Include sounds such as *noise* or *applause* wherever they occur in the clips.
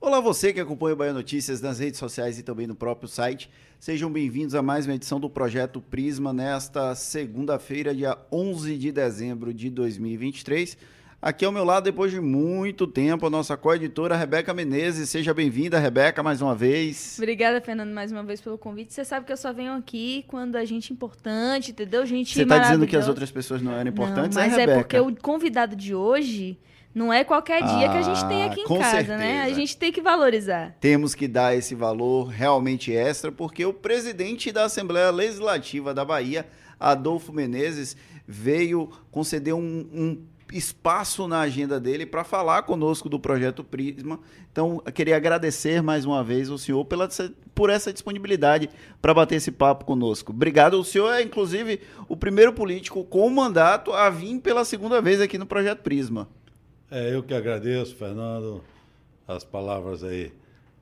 Olá você que acompanha o Bahia Notícias nas redes sociais e também no próprio site. Sejam bem-vindos a mais uma edição do Projeto Prisma nesta segunda-feira, dia 11 de dezembro de 2023. Aqui ao meu lado, depois de muito tempo, a nossa co-editora Rebeca Menezes. Seja bem-vinda, Rebeca, mais uma vez. Obrigada, Fernando, mais uma vez pelo convite. Você sabe que eu só venho aqui quando a gente é importante, entendeu? Gente Você está dizendo que as outras pessoas não eram importantes, não, mas é, Rebeca? é porque o convidado de hoje não é qualquer dia ah, que a gente tem aqui em casa, certeza. né? A gente tem que valorizar. Temos que dar esse valor realmente extra, porque o presidente da Assembleia Legislativa da Bahia, Adolfo Menezes, veio conceder um, um espaço na agenda dele para falar conosco do projeto Prisma. Então, eu queria agradecer mais uma vez ao senhor pela, por essa disponibilidade para bater esse papo conosco. Obrigado. O senhor é, inclusive, o primeiro político com mandato a vir pela segunda vez aqui no projeto Prisma. É, eu que agradeço, Fernando, as palavras aí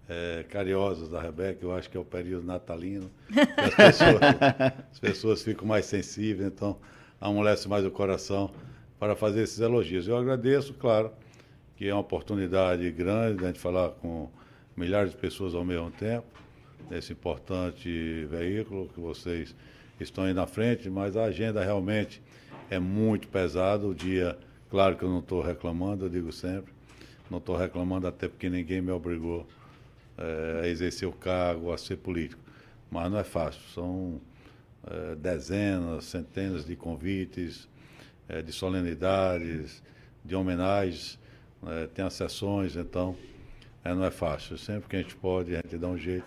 é, carinhosas da Rebeca. Eu acho que é o período natalino. As pessoas, *laughs* as pessoas ficam mais sensíveis, então amolece mais o coração para fazer esses elogios. Eu agradeço, claro, que é uma oportunidade grande de a gente falar com milhares de pessoas ao mesmo tempo, nesse importante veículo que vocês estão aí na frente, mas a agenda realmente é muito pesada. O dia, claro que eu não estou reclamando, eu digo sempre, não estou reclamando até porque ninguém me obrigou é, a exercer o cargo, a ser político. Mas não é fácil, são é, dezenas, centenas de convites, é, de solenidades, de homenagens, né, tem as sessões, então não é fácil. Sempre que a gente pode, a gente dá um jeito.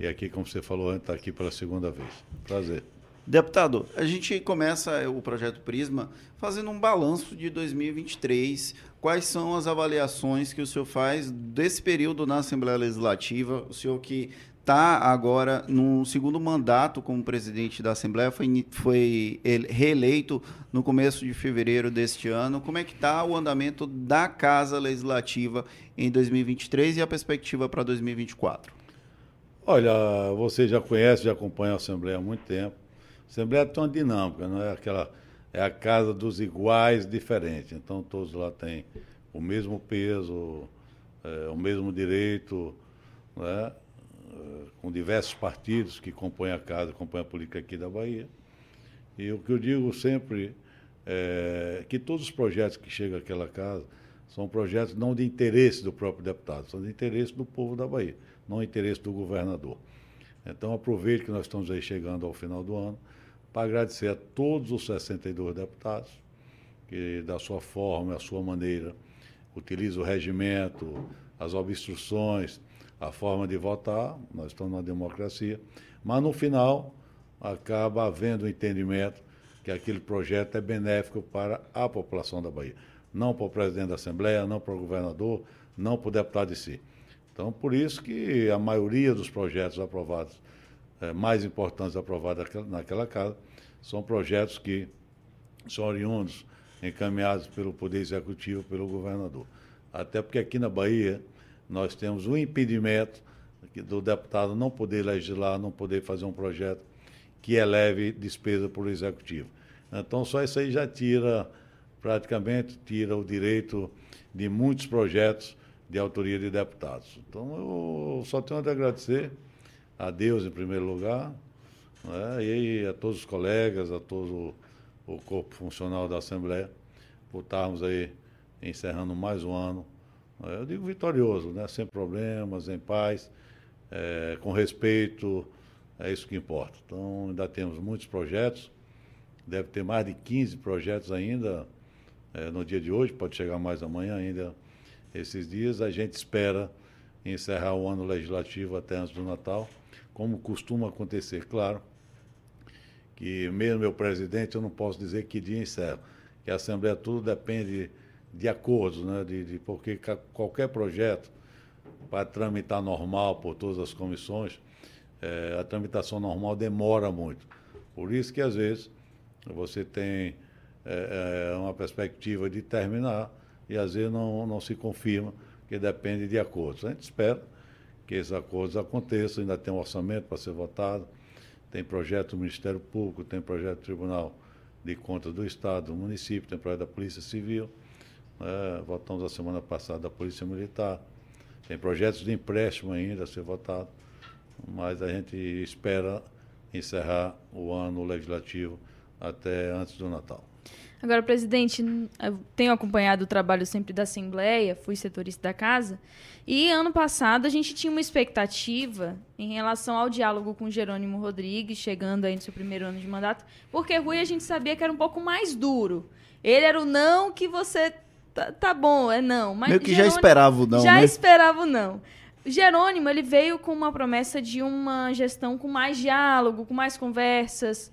E aqui, como você falou antes, está aqui pela segunda vez. Prazer. Deputado, a gente começa o projeto Prisma fazendo um balanço de 2023. Quais são as avaliações que o senhor faz desse período na Assembleia Legislativa? O senhor que está agora no segundo mandato como presidente da Assembleia, foi, foi reeleito no começo de fevereiro deste ano. Como é que está o andamento da Casa Legislativa em 2023 e a perspectiva para 2024? Olha, você já conhece, já acompanha a Assembleia há muito tempo. Assembleia tem uma dinâmica, não é aquela é a casa dos iguais diferentes. Então todos lá têm o mesmo peso, é, o mesmo direito, né? com diversos partidos que compõem a casa, compõem a política aqui da Bahia. E o que eu digo sempre é que todos os projetos que chegam àquela casa são projetos não de interesse do próprio deputado, são de interesse do povo da Bahia, não de interesse do governador. Então, aproveito que nós estamos aí chegando ao final do ano para agradecer a todos os 62 deputados que, da sua forma, da sua maneira, utilizam o regimento, as obstruções, a forma de votar, nós estamos numa democracia, mas no final acaba havendo um entendimento que aquele projeto é benéfico para a população da Bahia. Não para o presidente da Assembleia, não para o governador, não para o deputado de si. Então, por isso que a maioria dos projetos aprovados, mais importantes aprovados naquela casa, são projetos que são oriundos, encaminhados pelo Poder Executivo, pelo governador. Até porque aqui na Bahia, nós temos um impedimento do deputado não poder legislar, não poder fazer um projeto que eleve despesa para o executivo. Então, só isso aí já tira, praticamente, tira o direito de muitos projetos de autoria de deputados. Então, eu só tenho a agradecer a Deus, em primeiro lugar, né, e a todos os colegas, a todo o corpo funcional da Assembleia, por estarmos aí encerrando mais um ano eu digo vitorioso, né? sem problemas, em paz, é, com respeito, é isso que importa. Então, ainda temos muitos projetos, deve ter mais de 15 projetos ainda é, no dia de hoje, pode chegar mais amanhã ainda, esses dias. A gente espera encerrar o ano legislativo até antes do Natal, como costuma acontecer, claro, que mesmo meu presidente, eu não posso dizer que dia encerra, que a Assembleia tudo depende de acordos, né? De, de, porque qualquer projeto, para tramitar normal por todas as comissões, é, a tramitação normal demora muito. Por isso que, às vezes, você tem é, uma perspectiva de terminar e, às vezes, não, não se confirma, que depende de acordos. A gente espera que esses acordos aconteçam, ainda tem um orçamento para ser votado, tem projeto do Ministério Público, tem projeto do Tribunal de Contas do Estado, do município, tem projeto da Polícia Civil. Né? Votamos a semana passada a Polícia Militar. tem projetos de empréstimo ainda a ser votado, mas a gente espera encerrar o ano legislativo até antes do Natal. Agora, presidente, eu tenho acompanhado o trabalho sempre da Assembleia, fui setorista da casa, e ano passado a gente tinha uma expectativa em relação ao diálogo com Jerônimo Rodrigues, chegando aí no seu primeiro ano de mandato, porque Rui a gente sabia que era um pouco mais duro. Ele era o não que você. Tá, tá bom, é não. Mas Meio que Jerônimo, já esperava o não. Já né? esperava o não. Jerônimo, ele veio com uma promessa de uma gestão com mais diálogo, com mais conversas.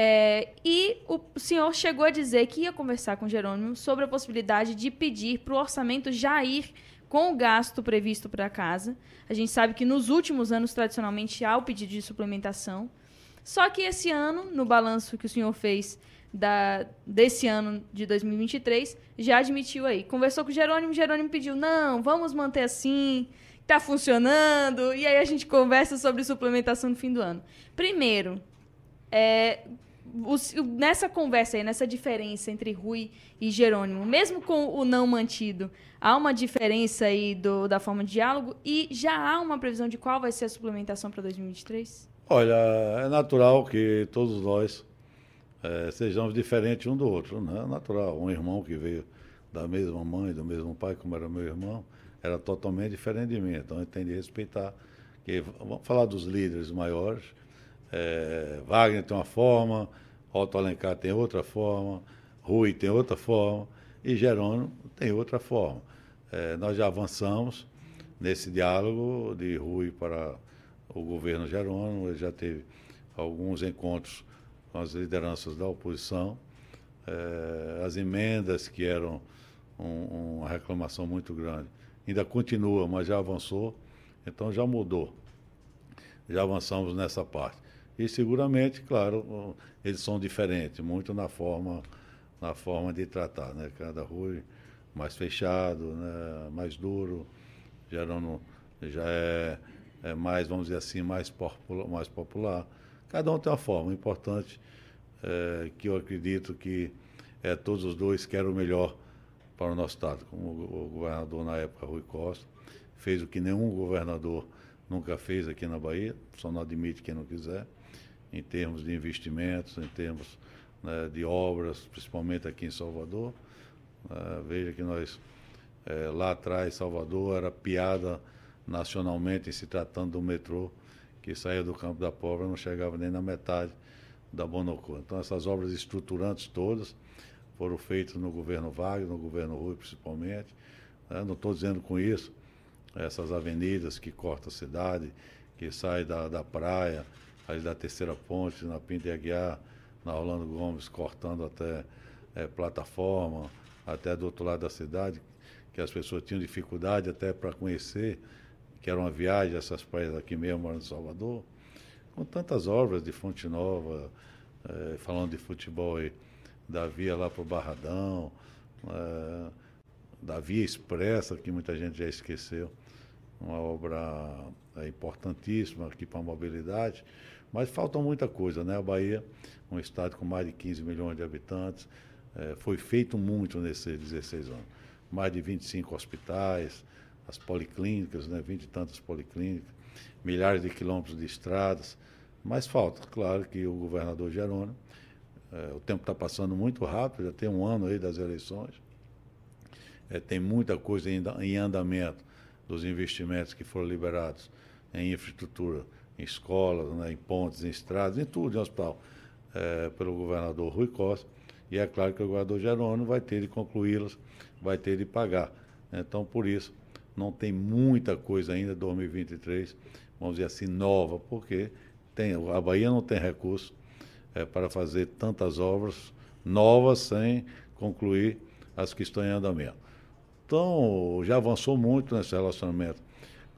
É, e o senhor chegou a dizer que ia conversar com Jerônimo sobre a possibilidade de pedir para o orçamento já ir com o gasto previsto para a casa. A gente sabe que nos últimos anos, tradicionalmente, há o pedido de suplementação. Só que esse ano, no balanço que o senhor fez da, desse ano de 2023, já admitiu aí. Conversou com o Jerônimo, Jerônimo pediu, não, vamos manter assim, está funcionando, e aí a gente conversa sobre suplementação no fim do ano. Primeiro, é, o, nessa conversa aí, nessa diferença entre Rui e Jerônimo, mesmo com o não mantido, há uma diferença aí do, da forma de diálogo e já há uma previsão de qual vai ser a suplementação para 2023? Olha, é natural que todos nós é, sejamos diferentes um do outro, né? É natural. Um irmão que veio da mesma mãe, do mesmo pai, como era meu irmão, era totalmente diferente de mim. Então eu tenho de respeitar. Que, vamos falar dos líderes maiores é, Wagner tem uma forma, Otto Alencar tem outra forma, Rui tem outra forma e Jerônimo tem outra forma. É, nós já avançamos nesse diálogo de Rui para o governo Jerônimo, ele já teve alguns encontros com as lideranças da oposição, é, as emendas que eram um, uma reclamação muito grande, ainda continua, mas já avançou, então já mudou, já avançamos nessa parte. E seguramente, claro, eles são diferentes, muito na forma, na forma de tratar, né? Cada Rui mais fechado, né? mais duro, gerando, já é, é mais, vamos dizer assim, mais popular, mais popular. Cada um tem uma forma. Importante é que eu acredito que é, todos os dois querem o melhor para o nosso Estado. Como o governador na época, Rui Costa, fez o que nenhum governador nunca fez aqui na Bahia, só não admite quem não quiser em termos de investimentos, em termos né, de obras, principalmente aqui em Salvador. Uh, veja que nós, é, lá atrás, Salvador era piada nacionalmente em se tratando do metrô, que saía do Campo da Pobre não chegava nem na metade da Bonocô. Então, essas obras estruturantes todas foram feitas no governo Wagner, no governo Rui, principalmente. Né? Não estou dizendo com isso essas avenidas que cortam a cidade, que saem da, da praia, ali da Terceira Ponte, na Pinta Aguiar, na Orlando Gomes, cortando até é, plataforma, até do outro lado da cidade, que as pessoas tinham dificuldade até para conhecer, que era uma viagem essas praias aqui mesmo, em Salvador, com tantas obras de Fonte Nova, é, falando de futebol aí, da via lá para o Barradão, é, da via expressa, que muita gente já esqueceu, uma obra é, importantíssima aqui para a mobilidade. Mas falta muita coisa, né? A Bahia, um estado com mais de 15 milhões de habitantes, é, foi feito muito nesses 16 anos. Mais de 25 hospitais, as policlínicas, né? 20 e tantas policlínicas, milhares de quilômetros de estradas. Mas falta, claro, que o governador Jerônimo, é, o tempo está passando muito rápido, já tem um ano aí das eleições, é, tem muita coisa ainda em andamento dos investimentos que foram liberados em infraestrutura em escolas, né, em pontes, em estradas, em tudo, em hospital, é, pelo governador Rui Costa. E é claro que o governador Jerônimo vai ter de concluí-las, vai ter de pagar. Então, por isso, não tem muita coisa ainda 2023, vamos dizer assim, nova, porque tem, a Bahia não tem recurso é, para fazer tantas obras novas sem concluir as que estão em andamento. Então, já avançou muito nesse relacionamento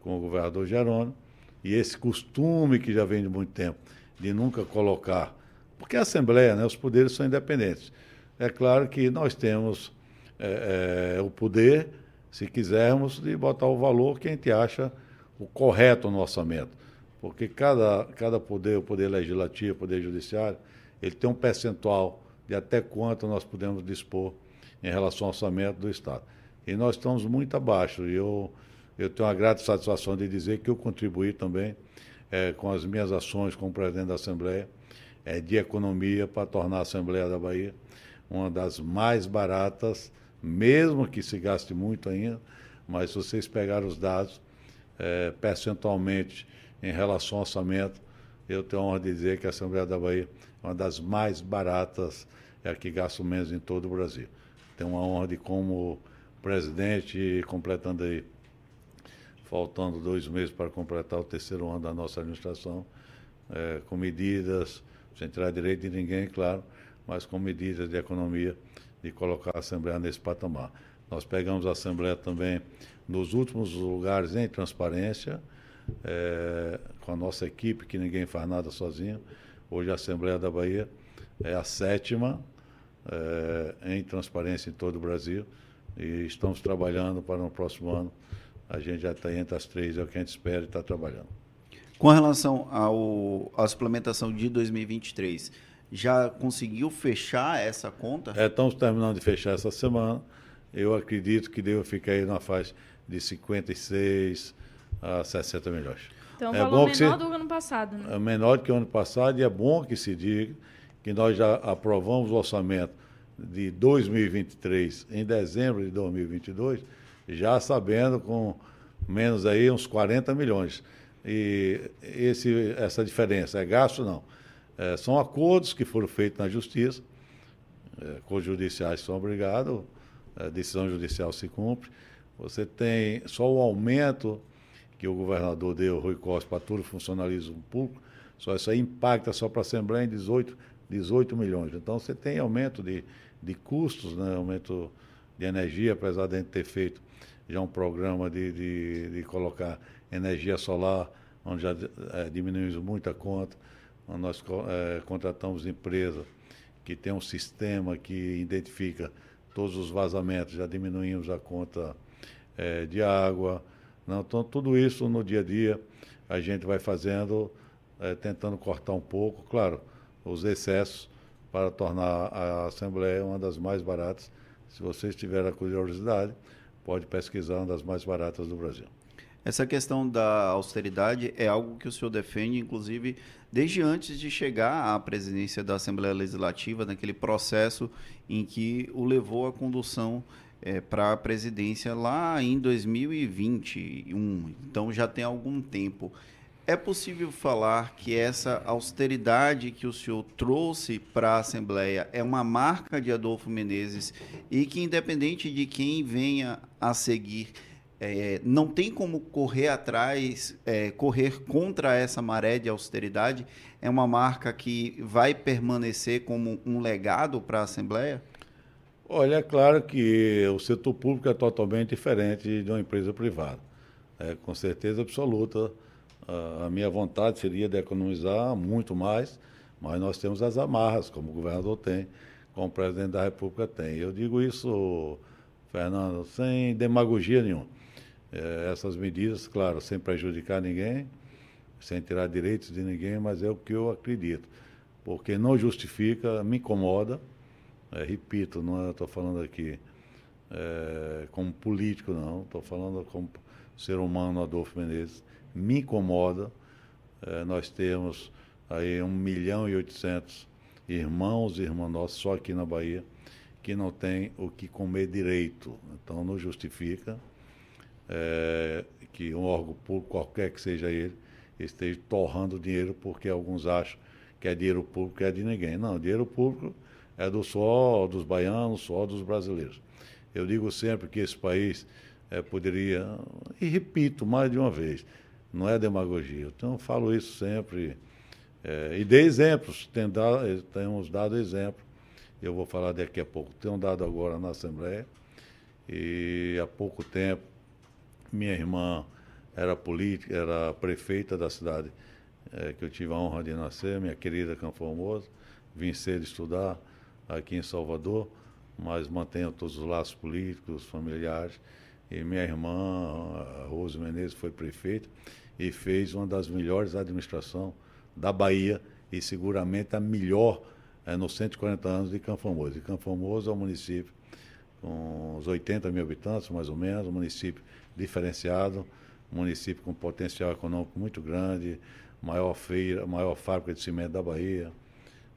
com o governador Jerônimo e esse costume que já vem de muito tempo, de nunca colocar. Porque a Assembleia, né, os poderes são independentes. É claro que nós temos é, é, o poder, se quisermos, de botar o valor que a gente acha o correto no orçamento. Porque cada, cada poder, o poder legislativo, o poder judiciário, ele tem um percentual de até quanto nós podemos dispor em relação ao orçamento do Estado. E nós estamos muito abaixo. E eu eu tenho a grata satisfação de dizer que eu contribuí também é, com as minhas ações como presidente da Assembleia é, de economia para tornar a Assembleia da Bahia uma das mais baratas, mesmo que se gaste muito ainda, mas se vocês pegarem os dados, é, percentualmente em relação ao orçamento, eu tenho a honra de dizer que a Assembleia da Bahia é uma das mais baratas, é a que gasta menos em todo o Brasil. Tenho a honra de, como presidente, completando aí, faltando dois meses para completar o terceiro ano da nossa administração, é, com medidas, sem tirar direito de ninguém, claro, mas com medidas de economia, de colocar a Assembleia nesse patamar. Nós pegamos a Assembleia também nos últimos lugares em transparência, é, com a nossa equipe, que ninguém faz nada sozinho. Hoje a Assembleia da Bahia é a sétima é, em transparência em todo o Brasil e estamos trabalhando para no próximo ano. A gente já está entre as três, é o que a gente espera e está trabalhando. Com relação ao, à suplementação de 2023, já conseguiu fechar essa conta? É, estamos terminando de fechar essa semana. Eu acredito que deva ficar aí na faixa de 56 a 60 milhões. Então, é valor menor se, do ano passado, né? É menor do que o ano passado e é bom que se diga que nós já aprovamos o orçamento de 2023 em dezembro de 2022, já sabendo com menos aí uns 40 milhões. E esse, essa diferença é gasto? Não é, são acordos que foram feitos na justiça, é, acordos judiciais são obrigados, a decisão judicial se cumpre. Você tem só o aumento que o governador deu, Rui Costa, para todo o funcionalismo público, só isso aí impacta só para a Assembleia em 18, 18 milhões. Então você tem aumento de, de custos, né? aumento de energia, apesar de a gente ter feito já um programa de, de, de colocar energia solar, onde já é, diminuímos muito a conta nós é, contratamos empresa que tem um sistema que identifica todos os vazamentos, já diminuímos a conta é, de água. Não? Então, tudo isso no dia a dia a gente vai fazendo, é, tentando cortar um pouco, claro, os excessos para tornar a Assembleia uma das mais baratas. Se vocês tiverem a curiosidade, pode pesquisar uma das mais baratas do Brasil. Essa questão da austeridade é algo que o senhor defende, inclusive, desde antes de chegar à presidência da Assembleia Legislativa, naquele processo em que o levou à condução é, para a presidência lá em 2021. Então já tem algum tempo. É possível falar que essa austeridade que o senhor trouxe para a Assembleia é uma marca de Adolfo Menezes e que, independente de quem venha a seguir, é, não tem como correr atrás, é, correr contra essa maré de austeridade? É uma marca que vai permanecer como um legado para a Assembleia? Olha, é claro que o setor público é totalmente diferente de uma empresa privada. É, com certeza absoluta, a minha vontade seria de economizar muito mais, mas nós temos as amarras, como o governador tem, como o presidente da República tem. Eu digo isso, Fernando, sem demagogia nenhuma é, essas medidas, claro, sem prejudicar ninguém, sem tirar direitos de ninguém, mas é o que eu acredito. Porque não justifica, me incomoda, é, repito, não estou falando aqui é, como político, não, estou falando como ser humano, Adolfo Menezes, me incomoda é, nós temos aí 1 milhão e 800 irmãos e irmãs nossos só aqui na Bahia que não tem o que comer direito. Então não justifica é, que um órgão público, qualquer que seja ele, esteja torrando dinheiro porque alguns acham que é dinheiro público que é de ninguém. Não, dinheiro público é do só dos baianos, só dos brasileiros. Eu digo sempre que esse país é, poderia, e repito mais de uma vez, não é demagogia. Então, eu falo isso sempre. É, e dei exemplos, temos dado exemplo. Eu vou falar daqui a pouco. Tenho dado agora na Assembleia. E há pouco tempo minha irmã era política, era prefeita da cidade é, que eu tive a honra de nascer, minha querida Campo Formoso. Vim cedo estudar aqui em Salvador, mas mantenho todos os laços políticos, familiares. E minha irmã, Rose Menezes, foi prefeita e fez uma das melhores administrações da Bahia e seguramente a melhor é, nos 140 anos de Campo Formoso. E Campo Formoso é um município com uns 80 mil habitantes, mais ou menos, um município diferenciado, um município com potencial econômico muito grande, maior feira, maior fábrica de cimento da Bahia,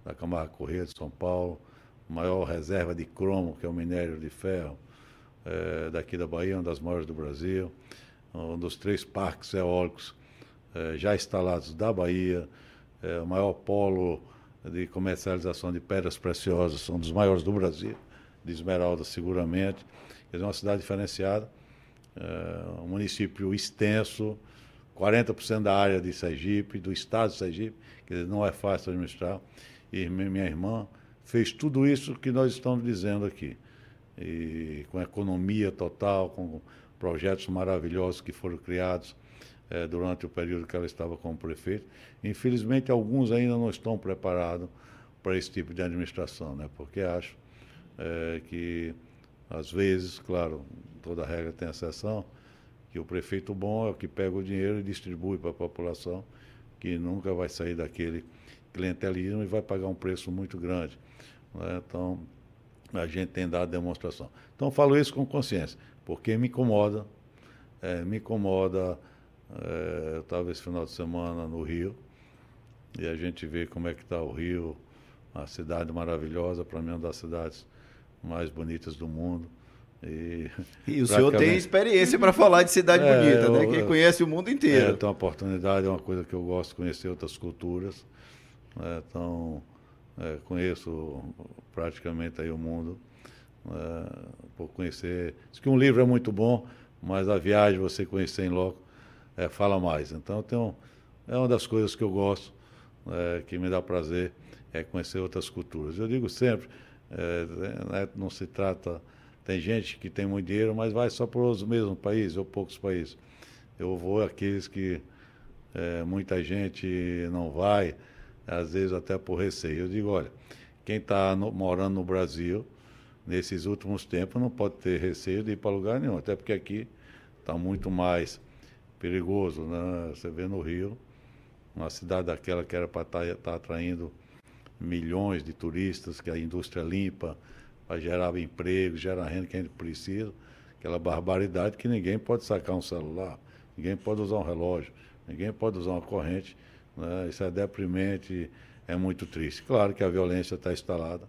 da Camargo Correia de São Paulo, maior reserva de cromo, que é o minério de ferro, é, daqui da Bahia, uma das maiores do Brasil, um dos três parques eólicos é, já instalados da Bahia, é, o maior polo de comercialização de pedras preciosas, são dos maiores do Brasil, de Esmeralda seguramente. É uma cidade diferenciada, um município extenso, 40% da área de Sergipe, do estado de Sergipe, que não é fácil administrar. E minha irmã fez tudo isso que nós estamos dizendo aqui. E com economia total, com projetos maravilhosos que foram criados é, durante o período que ela estava como prefeito. Infelizmente, alguns ainda não estão preparados para esse tipo de administração, né? porque acho é, que, às vezes, claro, toda regra tem exceção, que o prefeito bom é o que pega o dinheiro e distribui para a população, que nunca vai sair daquele clientelismo e vai pagar um preço muito grande. Né? Então, a gente tem dado demonstração. Então, falo isso com consciência, porque me incomoda, é, me incomoda é, eu estava esse final de semana no Rio e a gente vê como é que está o Rio, uma cidade maravilhosa, para mim uma das cidades mais bonitas do mundo. E, *laughs* e o senhor tem experiência para falar de cidade é, bonita, né? Quem conhece o mundo inteiro. É, então, a oportunidade é uma coisa que eu gosto de conhecer outras culturas. Né? Então, é, conheço praticamente aí o mundo é, por conhecer. Diz que um livro é muito bom, mas a viagem, você conhecer em loco, é, fala mais. Então, tenho, é uma das coisas que eu gosto, é, que me dá prazer, é conhecer outras culturas. Eu digo sempre, é, né, não se trata. Tem gente que tem muito dinheiro, mas vai só para os mesmos países ou poucos países. Eu vou aqueles que é, muita gente não vai, às vezes até por receio. Eu digo, olha, quem está morando no Brasil, nesses últimos tempos, não pode ter receio de ir para lugar nenhum, até porque aqui está muito mais perigoso, né? Você vê no Rio, uma cidade daquela que era para estar tá, tá atraindo milhões de turistas, que a indústria limpa, para gerar emprego, gerar renda que a gente precisa, aquela barbaridade que ninguém pode sacar um celular, ninguém pode usar um relógio, ninguém pode usar uma corrente. Né? Isso é deprimente, é muito triste. Claro que a violência está instalada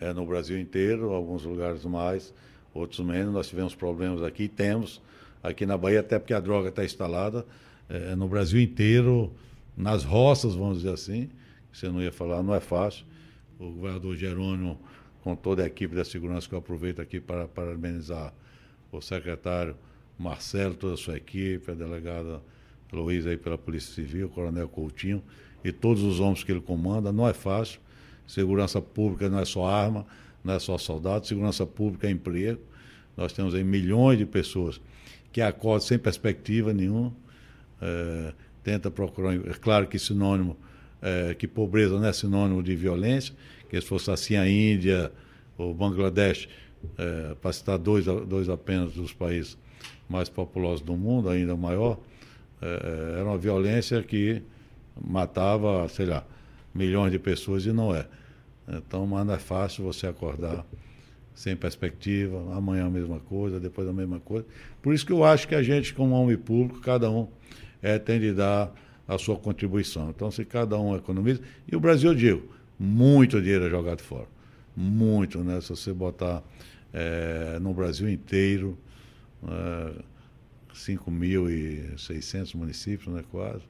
é, no Brasil inteiro, alguns lugares mais, outros menos. Nós tivemos problemas aqui, temos aqui na Bahia, até porque a droga está instalada é, no Brasil inteiro, nas roças, vamos dizer assim. Você não ia falar, não é fácil. O governador Jerônimo, com toda a equipe da segurança, que eu aproveito aqui para parabenizar o secretário Marcelo, toda a sua equipe, a delegada Luiz aí pela Polícia Civil, Coronel Coutinho e todos os homens que ele comanda. Não é fácil. Segurança pública não é só arma, não é só soldado. Segurança pública é emprego. Nós temos aí milhões de pessoas que acorde sem perspectiva nenhuma, é, tenta procurar. É claro que sinônimo, é, que pobreza não é sinônimo de violência, que se fosse assim a Índia ou Bangladesh, é, para citar dois, dois apenas dos países mais populosos do mundo, ainda maior, é, era uma violência que matava, sei lá, milhões de pessoas e não é. Então, mas não é fácil você acordar sem perspectiva, amanhã a mesma coisa, depois a mesma coisa. Por isso que eu acho que a gente, como homem público, cada um é, tem de dar a sua contribuição. Então, se cada um economiza. E o Brasil, eu digo, muito dinheiro é jogado fora. Muito, né? Se você botar é, no Brasil inteiro, é, 5.600 municípios, né, quase.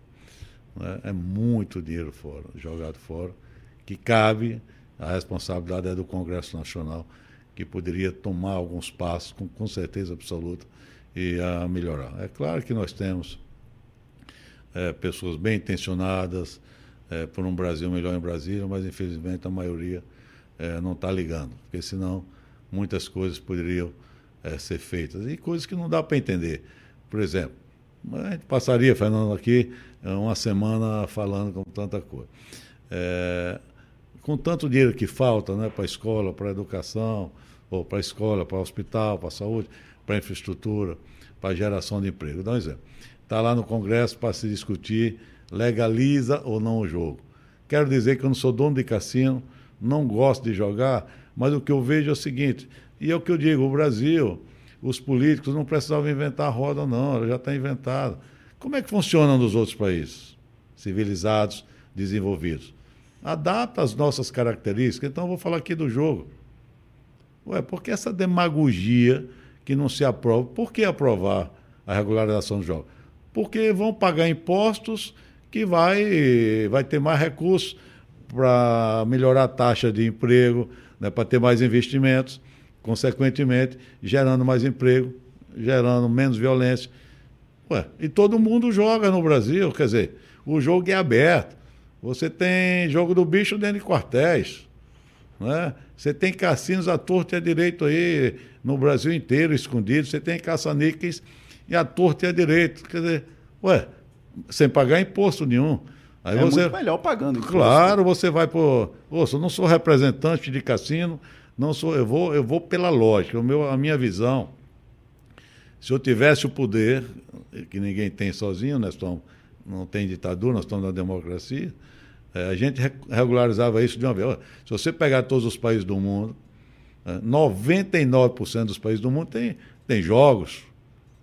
Né? É muito dinheiro fora, jogado fora, que cabe, a responsabilidade é do Congresso Nacional que poderia tomar alguns passos, com, com certeza absoluta, e a melhorar. É claro que nós temos é, pessoas bem intencionadas é, por um Brasil melhor em Brasília, mas infelizmente a maioria é, não está ligando, porque senão muitas coisas poderiam é, ser feitas e coisas que não dá para entender. Por exemplo, a gente passaria, Fernando, aqui uma semana falando com tanta coisa. É, com tanto dinheiro que falta né, para a escola, para a educação, ou para a escola, para o hospital, para a saúde, para a infraestrutura, para a geração de emprego. Dá um exemplo. Está lá no Congresso para se discutir legaliza ou não o jogo. Quero dizer que eu não sou dono de cassino, não gosto de jogar, mas o que eu vejo é o seguinte: E é o que eu digo, o Brasil, os políticos não precisavam inventar a roda, não, ela já está inventada. Como é que funciona nos outros países civilizados, desenvolvidos? Adapta as nossas características. Então, eu vou falar aqui do jogo. Ué, por que essa demagogia que não se aprova? Por que aprovar a regularização do jogo? Porque vão pagar impostos que vai, vai ter mais recursos para melhorar a taxa de emprego, né, para ter mais investimentos, consequentemente, gerando mais emprego, gerando menos violência. Ué, e todo mundo joga no Brasil, quer dizer, o jogo é aberto. Você tem jogo do bicho dentro de quartéis. Né? Você tem cassinos à torta e à direito aí no Brasil inteiro, escondidos. Você tem caça-níqueis e à torta e à direito. Quer dizer, ué, sem pagar imposto nenhum. Aí é você, muito melhor pagando. Imposto. Claro, você vai por. Ouça, eu não sou representante de cassino, não sou. Eu vou, eu vou pela lógica, o meu, a minha visão. Se eu tivesse o poder, que ninguém tem sozinho, nós estamos, não tem ditadura, nós estamos na democracia, é, a gente regularizava isso de uma vez. Se você pegar todos os países do mundo, é, 99% dos países do mundo tem, tem jogos.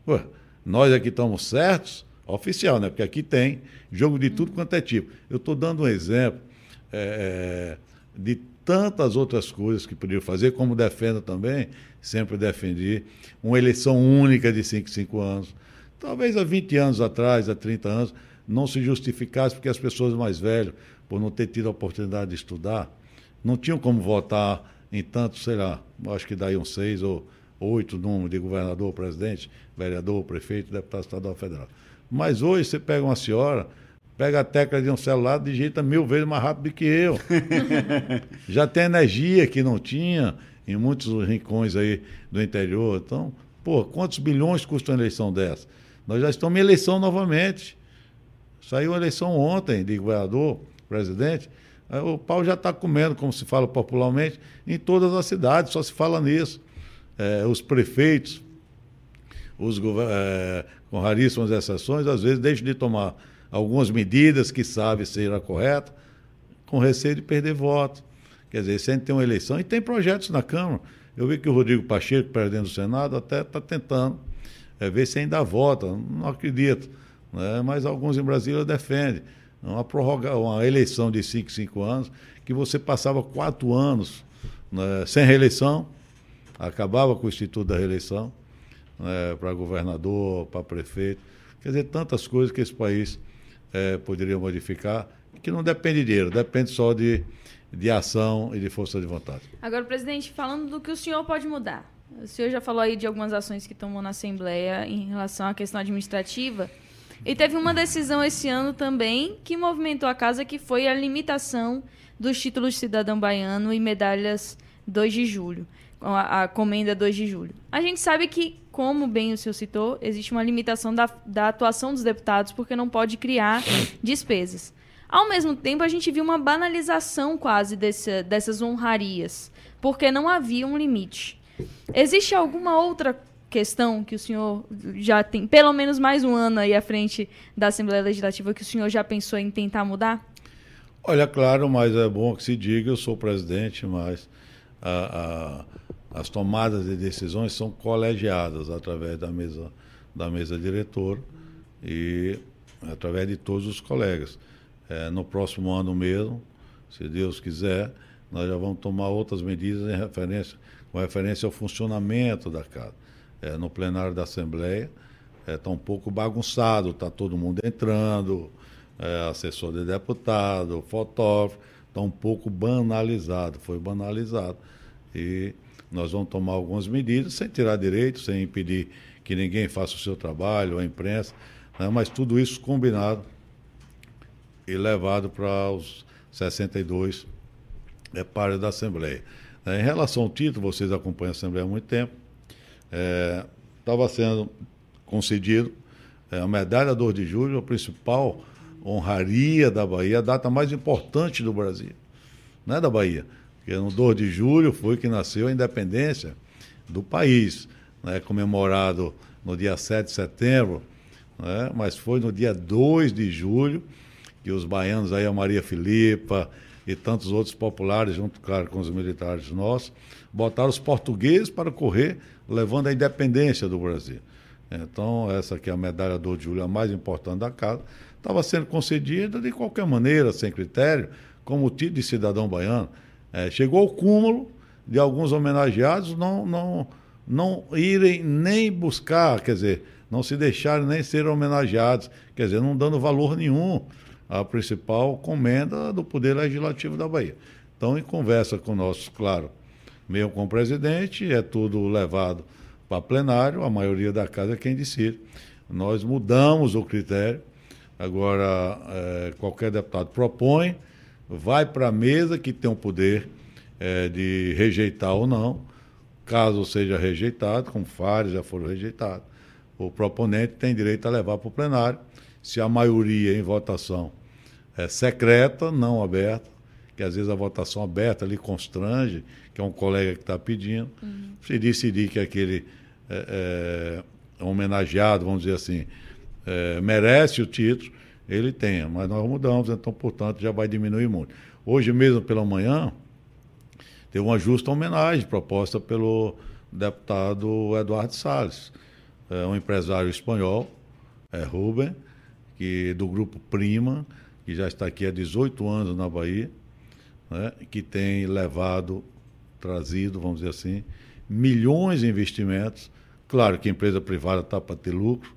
Ué, nós aqui estamos certos, oficial, né? Porque aqui tem jogo de tudo quanto é tipo. Eu estou dando um exemplo é, é, de tantas outras coisas que podiam fazer, como defendo também, sempre defendi, uma eleição única de 5, 5 anos. Talvez há 20 anos atrás, há 30 anos, não se justificasse porque as pessoas mais velhas, por não ter tido a oportunidade de estudar, não tinham como votar em tanto, sei lá, acho que daí uns seis ou oito números de governador, presidente, vereador, prefeito, deputado estadual federal. Mas hoje você pega uma senhora, pega a tecla de um celular, digita mil vezes mais rápido que eu. *laughs* Já tem energia que não tinha em muitos rincões aí do interior. Então, pô, quantos bilhões custa uma eleição dessa? Nós já estamos em eleição novamente. Saiu a eleição ontem de governador, presidente. O pau já está comendo, como se fala popularmente, em todas as cidades, só se fala nisso. É, os prefeitos, os é, com raríssimas exceções, às vezes deixam de tomar algumas medidas que sabem ser a correta, com receio de perder voto. Quer dizer, sempre tem uma eleição e tem projetos na Câmara. Eu vi que o Rodrigo Pacheco, presidente do Senado, até está tentando é, ver se ainda vota. Não acredito. Né? Mas alguns em Brasília defendem. Uma, prorroga, uma eleição de 5, 5 anos, que você passava quatro anos né, sem reeleição, acabava com o Instituto da Reeleição, né, para governador, para prefeito. Quer dizer, tantas coisas que esse país é, poderia modificar, que não depende de dinheiro, depende só de, de ação e de força de vontade. Agora, presidente, falando do que o senhor pode mudar. O senhor já falou aí de algumas ações que tomou na Assembleia em relação à questão administrativa. E teve uma decisão esse ano também que movimentou a casa, que foi a limitação dos títulos de cidadão baiano e medalhas 2 de julho, a, a comenda 2 de julho. A gente sabe que como bem o senhor citou, existe uma limitação da, da atuação dos deputados porque não pode criar despesas. Ao mesmo tempo, a gente viu uma banalização quase desse, dessas honrarias, porque não havia um limite. Existe alguma outra questão que o senhor já tem, pelo menos mais um ano aí à frente da Assembleia Legislativa, que o senhor já pensou em tentar mudar? Olha, claro, mas é bom que se diga, eu sou presidente, mas a, as tomadas de decisões são colegiadas através da mesa, da mesa diretora e através de todos os colegas. É, no próximo ano mesmo, se Deus quiser, nós já vamos tomar outras medidas em referência, com referência ao funcionamento da casa. É, no plenário da Assembleia está é, tá um pouco bagunçado, está todo mundo entrando, é, assessor de deputado, fotógrafo, está um pouco banalizado, foi banalizado. E nós vamos tomar algumas medidas, sem tirar direito, sem impedir que ninguém faça o seu trabalho, a imprensa, né? mas tudo isso combinado e levado para os 62 é, pares da Assembleia. É, em relação ao título, vocês acompanham a Assembleia há muito tempo, estava é, sendo concedido é, a medalha 2 de julho, a principal honraria da Bahia, a data mais importante do Brasil, não é da Bahia que no 2 de julho foi que nasceu a independência do país, né, comemorado no dia 7 de setembro, né, mas foi no dia 2 de julho que os baianos, aí a Maria Filipa e tantos outros populares, junto claro, com os militares nossos, botaram os portugueses para correr, levando a independência do Brasil. Então, essa aqui é a medalha do Júlio, a mais importante da casa, estava sendo concedida de qualquer maneira, sem critério, como título de cidadão baiano. É, chegou ao cúmulo de alguns homenageados não, não, não irem nem buscar, quer dizer, não se deixarem nem ser homenageados, quer dizer, não dando valor nenhum à principal comenda do Poder Legislativo da Bahia. Então, em conversa com nossos, claro, meio com o presidente, é tudo levado para plenário, a maioria da casa é quem decide. Nós mudamos o critério, agora é, qualquer deputado propõe, vai para a mesa que tem o poder é, de rejeitar ou não. Caso seja rejeitado, como vários já foram rejeitados, o proponente tem direito a levar para o plenário. Se a maioria em votação é secreta, não aberta, que às vezes a votação aberta ali constrange, que é um colega que está pedindo, uhum. se decidir que aquele é, é, homenageado, vamos dizer assim, é, merece o título, ele tenha. Mas nós mudamos, então, portanto, já vai diminuir muito. Hoje mesmo pela manhã, teve uma justa homenagem proposta pelo deputado Eduardo Salles, é um empresário espanhol, é Rubem, que do grupo Prima, que já está aqui há 18 anos na Bahia, né, que tem levado, trazido, vamos dizer assim, milhões de investimentos. Claro que a empresa privada está para ter lucro,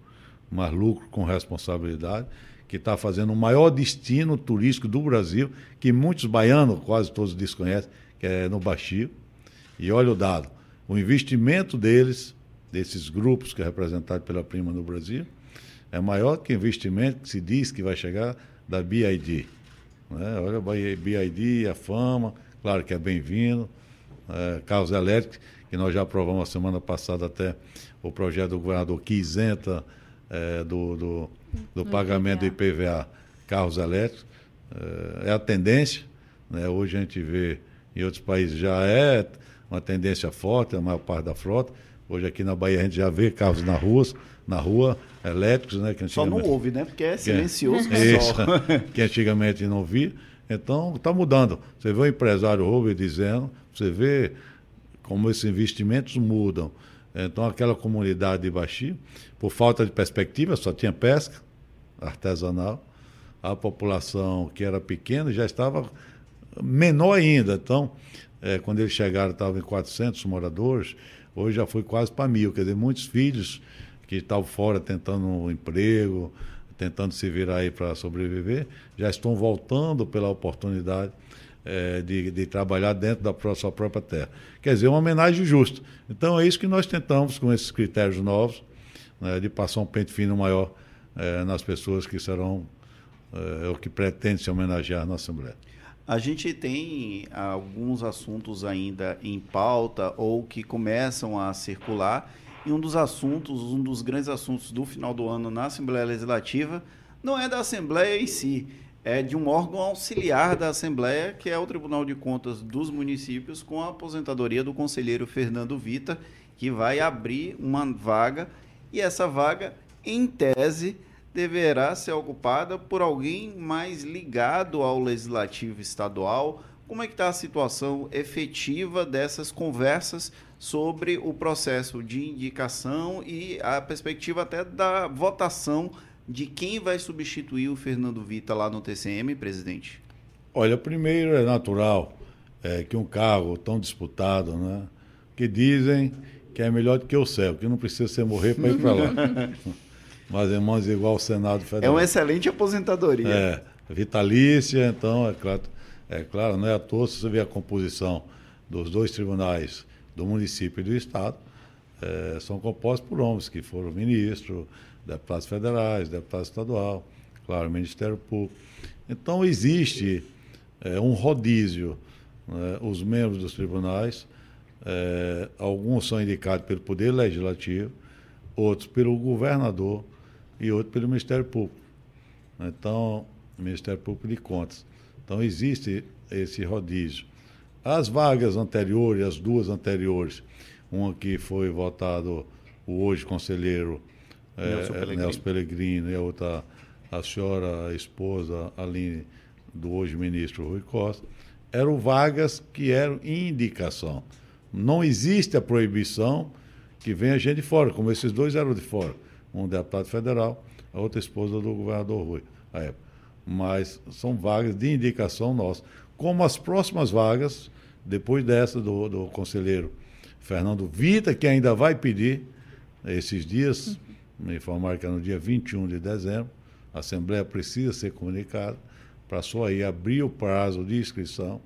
mas lucro com responsabilidade, que está fazendo o maior destino turístico do Brasil, que muitos baianos, quase todos desconhecem, que é no Baixio. E olha o dado, o investimento deles, desses grupos que é representado pela Prima no Brasil, é maior que o investimento que se diz que vai chegar da BID. Né? Olha a BID, a fama, claro que é bem-vindo. É, carros elétricos, que nós já aprovamos a semana passada até o projeto do governador que isenta é, do, do, do pagamento do IPVA carros elétricos. É, é a tendência. Né? Hoje a gente vê em outros países já é uma tendência forte, a maior parte da frota. Hoje aqui na Bahia a gente já vê carros na rua, na rua elétricos, né? Que Só não ouve, né? Porque é silencioso que, Isso, *laughs* que antigamente não via. Então está mudando. Você vê o empresário Rubens dizendo, você vê como esses investimentos mudam. Então aquela comunidade de Baxi, por falta de perspectiva, só tinha pesca artesanal. A população que era pequena já estava menor ainda. Então, é, quando eles chegaram, estavam em 400 moradores, hoje já foi quase para mil. Quer dizer, muitos filhos que estavam fora tentando um emprego, tentando se virar aí para sobreviver, já estão voltando pela oportunidade é, de, de, trabalhar dentro da sua própria terra. Quer dizer, uma homenagem justa. Então é isso que nós tentamos com esses critérios novos, né, de passar um pente fino maior é, nas pessoas que serão, é, ou que pretendem se homenagear na Assembleia. A gente tem alguns assuntos ainda em pauta ou que começam a circular e um dos assuntos, um dos grandes assuntos do final do ano na Assembleia Legislativa, não é da Assembleia em si, é de um órgão auxiliar da Assembleia, que é o Tribunal de Contas dos Municípios, com a aposentadoria do conselheiro Fernando Vita, que vai abrir uma vaga, e essa vaga, em tese, deverá ser ocupada por alguém mais ligado ao legislativo estadual. Como é que está a situação efetiva dessas conversas sobre o processo de indicação e a perspectiva até da votação de quem vai substituir o Fernando Vita lá no TCM, presidente? Olha, primeiro é natural é, que um cargo tão disputado, né, que dizem que é melhor do que o céu, que não precisa ser morrer para ir para lá. *laughs* Mas irmãos igual o Senado Federal. É uma excelente aposentadoria. É, vitalícia, então, é claro, é claro, não é à toa se você vê a composição dos dois tribunais do município e do Estado, é, são compostos por homens que foram ministros, deputados federais, deputado estadual, claro, Ministério Público. Então, existe é, um rodízio. Né? Os membros dos tribunais, é, alguns são indicados pelo Poder Legislativo, outros pelo governador e outros pelo Ministério Público. Então, Ministério Público de Contas. Então, existe esse rodízio. As vagas anteriores, as duas anteriores, uma que foi votado o hoje conselheiro é, Nelson, Pellegrino. Nelson Pellegrino e a outra a senhora a esposa Aline do hoje ministro Rui Costa, eram vagas que eram indicação. Não existe a proibição que venha gente de fora, como esses dois eram de fora. Um deputado federal, a outra esposa do governador Rui, à época. Mas são vagas de indicação nossa. Como as próximas vagas, depois dessa do, do conselheiro Fernando Vita, que ainda vai pedir esses dias, me informaram que é no dia 21 de dezembro, a Assembleia precisa ser comunicada para só aí abrir o prazo de inscrição.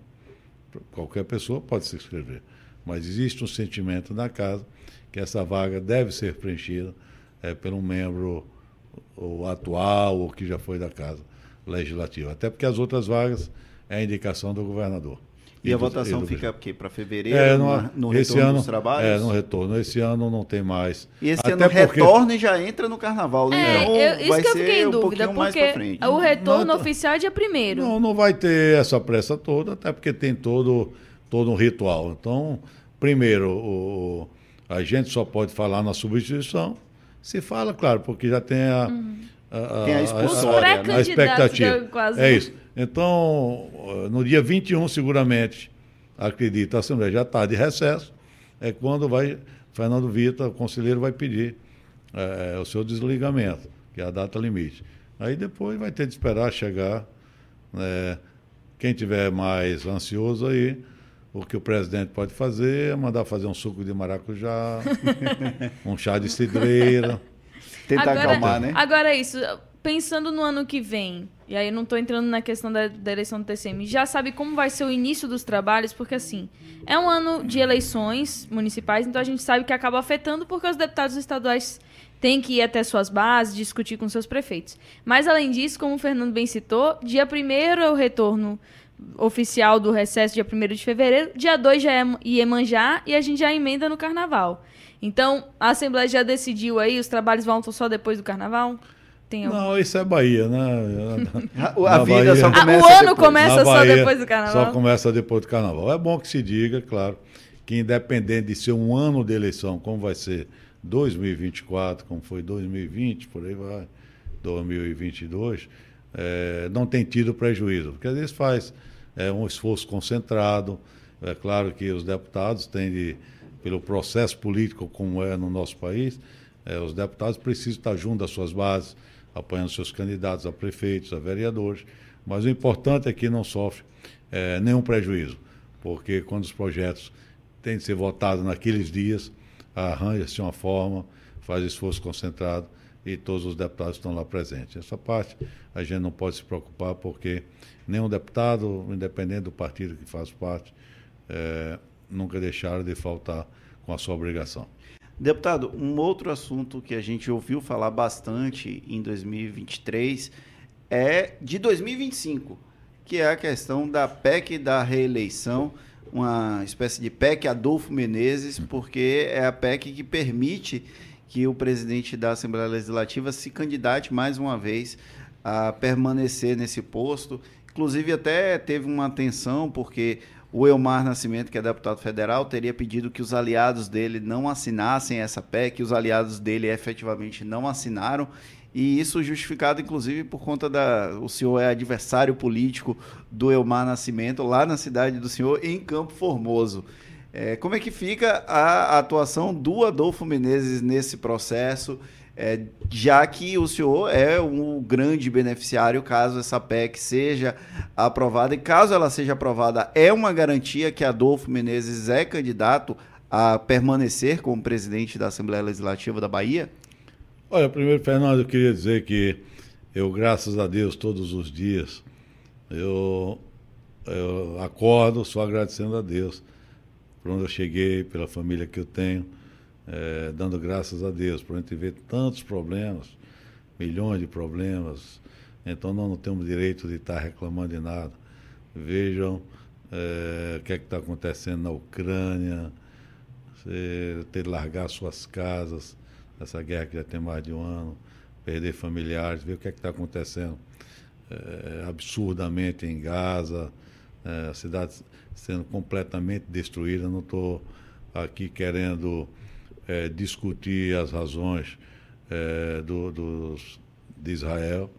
Qualquer pessoa pode se inscrever. Mas existe um sentimento na casa que essa vaga deve ser preenchida é, pelo membro ou atual ou que já foi da casa legislativa. Até porque as outras vagas é a indicação do governador. E, a votação fica para fevereiro, é, no, no retorno ano, dos trabalhos? É, no retorno. Esse ano não tem mais. E esse Até ano porque... retorna e já entra no carnaval, né? É, então, eu, isso que eu fiquei em dúvida, um porque o retorno não, oficial é dia primeiro. Não, não vai ter essa pressa toda, até porque tem todo, todo um ritual. Então, primeiro, o, a gente só pode falar na substituição. Se fala, claro, porque já tem a, uhum. a, a, tem a, a, a expectativa. Quase, é isso. Então, no dia 21, seguramente, acredito, a Assembleia já está de recesso, é quando vai, Fernando Vita, o conselheiro, vai pedir é, o seu desligamento, que é a data limite. Aí depois vai ter de esperar chegar. Né, quem tiver mais ansioso aí, o que o presidente pode fazer é mandar fazer um suco de maracujá, *laughs* um chá de cidreira. Tentar agora, acalmar, né? Agora isso, pensando no ano que vem, e aí não estou entrando na questão da, da, eleição do TCM, já sabe como vai ser o início dos trabalhos, porque assim, é um ano de eleições municipais, então a gente sabe que acaba afetando porque os deputados estaduais têm que ir até suas bases, discutir com seus prefeitos. Mas além disso, como o Fernando bem citou, dia 1 é o retorno oficial do recesso, dia 1 de fevereiro, dia 2 já é Iemanjá e a gente já emenda no carnaval. Então, a Assembleia já decidiu aí, os trabalhos voltam só depois do carnaval? Tem algum... Não, isso é Bahia, né? *laughs* a, vida Bahia, só começa. o ano depois. começa só depois do carnaval. Só começa depois do carnaval. É bom que se diga, claro, que independente de ser um ano de eleição, como vai ser 2024, como foi 2020, por aí vai, 2022, é, não tem tido prejuízo. Porque às vezes faz é, um esforço concentrado. É claro que os deputados têm de, pelo processo político como é no nosso país, é, os deputados precisam estar junto às suas bases, apoiando seus candidatos a prefeitos, a vereadores, mas o importante é que não sofre é, nenhum prejuízo, porque quando os projetos têm de ser votados naqueles dias, arranja-se uma forma, faz esforço concentrado e todos os deputados estão lá presentes. Essa parte a gente não pode se preocupar, porque nenhum deputado, independente do partido que faz parte, é, nunca deixaram de faltar com a sua obrigação. Deputado, um outro assunto que a gente ouviu falar bastante em 2023 é de 2025, que é a questão da PEC da reeleição, uma espécie de PEC Adolfo Menezes, porque é a PEC que permite que o presidente da Assembleia Legislativa se candidate mais uma vez a permanecer nesse posto. Inclusive, até teve uma atenção, porque o Elmar Nascimento, que é deputado federal, teria pedido que os aliados dele não assinassem essa PEC, os aliados dele efetivamente não assinaram. E isso justificado, inclusive, por conta da. O senhor é adversário político do Elmar Nascimento, lá na cidade do senhor, em Campo Formoso. É, como é que fica a atuação do Adolfo Menezes nesse processo? É, já que o senhor é um grande beneficiário caso essa PEC seja aprovada. E caso ela seja aprovada, é uma garantia que Adolfo Menezes é candidato a permanecer como presidente da Assembleia Legislativa da Bahia? Olha, primeiro, Fernando, eu queria dizer que eu, graças a Deus, todos os dias, eu, eu acordo só agradecendo a Deus por onde eu cheguei, pela família que eu tenho é, dando graças a Deus por a gente ver tantos problemas, milhões de problemas. Então nós não temos direito de estar reclamando de nada. Vejam é, o que é está acontecendo na Ucrânia, ter de largar suas casas, essa guerra que já tem mais de um ano, perder familiares, ver o que é está acontecendo é, absurdamente em Gaza, é, a cidade sendo completamente destruída. Não estou aqui querendo é, discutir as razões é, do, dos, de Israel.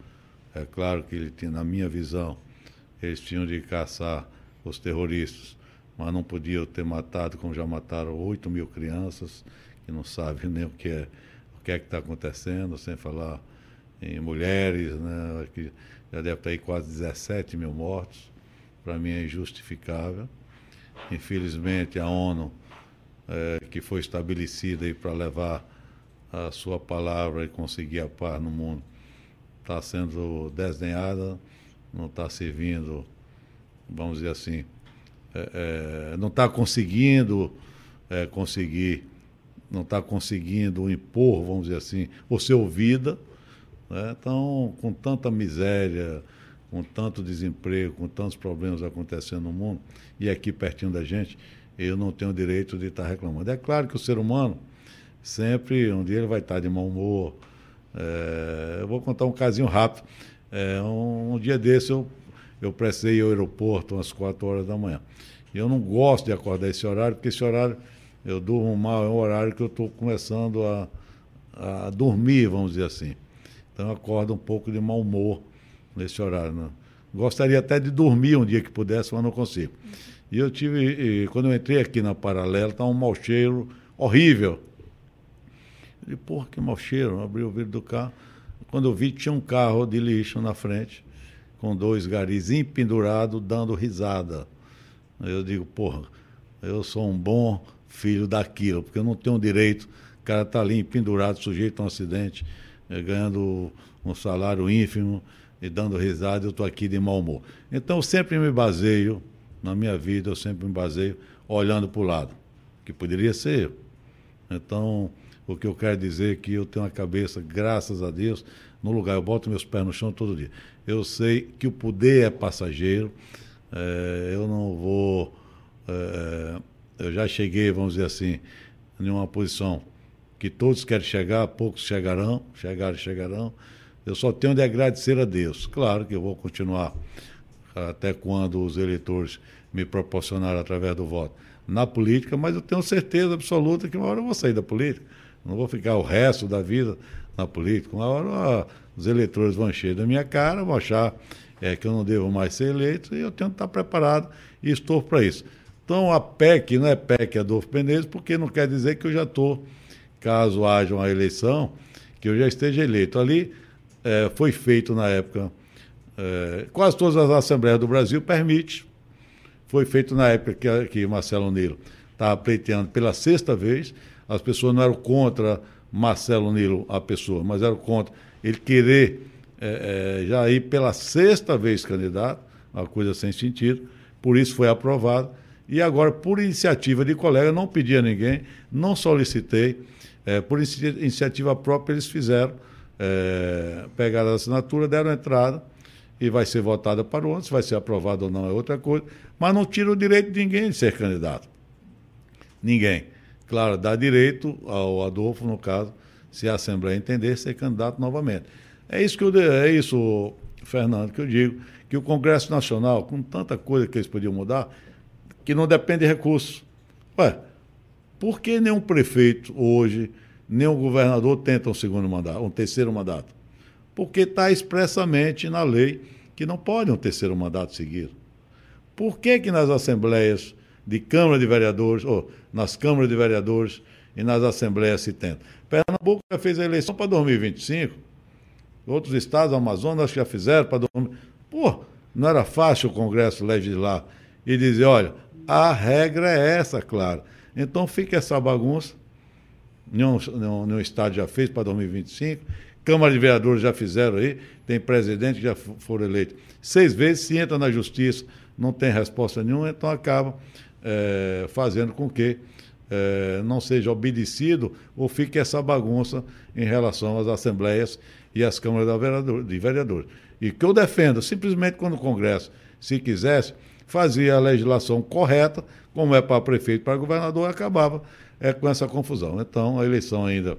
É claro que ele tem, na minha visão, eles tinham de caçar os terroristas, mas não podiam ter matado, como já mataram 8 mil crianças, que não sabem *laughs* nem o que é o que é está acontecendo, sem falar em mulheres, né, que já deve estar aí quase 17 mil mortos. Para mim é injustificável. Infelizmente, a ONU, é, que foi estabelecida para levar a sua palavra e conseguir a paz no mundo, está sendo desdenhada, não está servindo, vamos dizer assim, é, é, não está conseguindo é, conseguir, não está conseguindo impor, vamos dizer assim, o seu vida. Né? Então, com tanta miséria, com tanto desemprego, com tantos problemas acontecendo no mundo, e aqui pertinho da gente, eu não tenho direito de estar reclamando. É claro que o ser humano, sempre, um dia ele vai estar de mau humor. É, eu vou contar um casinho rápido. É, um, um, dia desse eu, eu precisei ir ao aeroporto umas 4 horas da manhã. Eu não gosto de acordar esse horário, porque esse horário eu durmo mal, é um horário que eu estou começando a, a dormir, vamos dizer assim. Então eu acordo um pouco de mau humor nesse horário. Né? Gostaria até de dormir um dia que pudesse, mas não consigo. E eu tive, e quando eu entrei aqui na Paralela, estava um mau cheiro horrível. Eu disse, porra, que mau cheiro. Abri o vidro do carro. Quando eu vi, tinha um carro de lixo na frente, com dois garis pendurados, dando risada. Eu digo, porra, eu sou um bom filho daquilo, porque eu não tenho direito. O cara está ali pendurado, sujeito a um acidente, eh, ganhando um salário ínfimo e dando risada, eu estou aqui de mau humor. Então, eu sempre me baseio, na minha vida, eu sempre me baseio olhando para o lado, que poderia ser eu. Então, o que eu quero dizer é que eu tenho a cabeça, graças a Deus, no lugar. Eu boto meus pés no chão todo dia. Eu sei que o poder é passageiro. É, eu não vou. É, eu já cheguei, vamos dizer assim, em uma posição que todos querem chegar, poucos chegarão, chegaram chegarão. Eu só tenho de agradecer a Deus. Claro que eu vou continuar até quando os eleitores me proporcionaram através do voto na política, mas eu tenho certeza absoluta que uma hora eu vou sair da política. Não vou ficar o resto da vida na política. Uma hora os eleitores vão encher da minha cara, vão achar é, que eu não devo mais ser eleito e eu tenho que estar preparado e estou para isso. Então a PEC não é PEC Adolfo Menezes, porque não quer dizer que eu já estou, caso haja uma eleição, que eu já esteja eleito. Ali é, foi feito na época, é, quase todas as assembleias do Brasil permite. Foi feito na época que, que Marcelo Nilo estava pleiteando pela sexta vez. As pessoas não eram contra Marcelo Nilo, a pessoa, mas eram contra ele querer é, é, já ir pela sexta vez candidato, uma coisa sem sentido. Por isso foi aprovado. E agora, por iniciativa de colega, não pedi a ninguém, não solicitei. É, por iniciativa própria, eles fizeram é, pegaram a assinatura, deram entrada e vai ser votada para o ano. Se vai ser aprovado ou não é outra coisa. Mas não tira o direito de ninguém de ser candidato. Ninguém. Claro, dá direito ao Adolfo, no caso, se a Assembleia entender, ser candidato novamente. É isso, que eu, é isso, Fernando, que eu digo, que o Congresso Nacional, com tanta coisa que eles podiam mudar, que não depende de recursos. Ué, por que nenhum prefeito hoje o governador tenta um segundo mandato, um terceiro mandato. Porque está expressamente na lei que não pode um terceiro mandato seguido. Por que, que nas assembleias de Câmara de Vereadores, ou nas câmaras de vereadores e nas assembleias se tenta? Pernambuco já fez a eleição para 2025. Outros estados, Amazonas, já fizeram para 2025. Pô, não era fácil o Congresso legislar e dizer, olha, a regra é essa, claro. Então fica essa bagunça nenhum, nenhum, nenhum estado já fez para 2025. Câmara de Vereadores já fizeram aí, tem presidente que já foram eleitos seis vezes, se entra na justiça, não tem resposta nenhuma, então acaba é, fazendo com que é, não seja obedecido ou fique essa bagunça em relação às assembleias e às câmaras de vereadores. E que eu defendo, simplesmente quando o Congresso, se quisesse, fazia a legislação correta, como é para prefeito, para governador, acabava é com essa confusão. Então, a eleição ainda,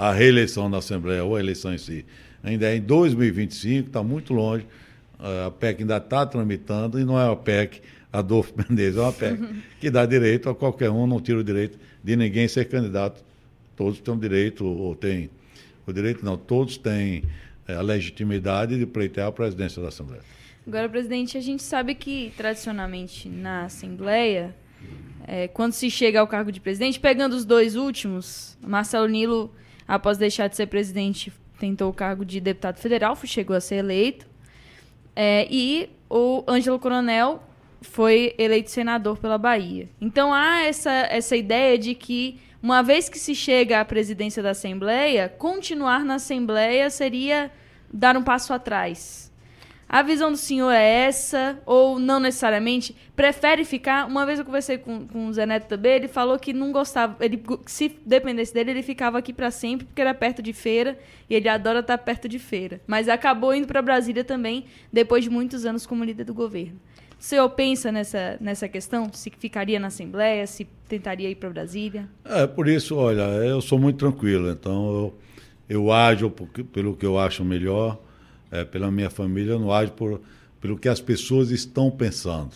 a reeleição da Assembleia ou a eleição em si, ainda é em 2025, está muito longe. A PEC ainda está tramitando e não é uma PEC Adolfo *laughs* Mendes, é uma PEC que dá direito a qualquer um, não tira o direito de ninguém ser candidato. Todos têm o direito, ou têm, o direito não, todos têm é, a legitimidade de pleitear a presidência da Assembleia. Agora, presidente, a gente sabe que tradicionalmente na Assembleia, é, quando se chega ao cargo de presidente, pegando os dois últimos, Marcelo Nilo, após deixar de ser presidente, tentou o cargo de deputado federal, chegou a ser eleito. É, e o Ângelo Coronel foi eleito senador pela Bahia. Então há essa, essa ideia de que, uma vez que se chega à presidência da Assembleia, continuar na Assembleia seria dar um passo atrás. A visão do senhor é essa, ou não necessariamente? Prefere ficar? Uma vez eu conversei com, com o Zé Neto também, ele falou que não gostava, ele, se dependesse dele, ele ficava aqui para sempre, porque era perto de feira, e ele adora estar perto de feira. Mas acabou indo para Brasília também, depois de muitos anos como líder do governo. O senhor pensa nessa, nessa questão? Se ficaria na Assembleia, se tentaria ir para Brasília? É, por isso, olha, eu sou muito tranquilo, então eu, eu ajo pelo que eu acho melhor é, pela minha família, eu não ajo por, pelo que as pessoas estão pensando.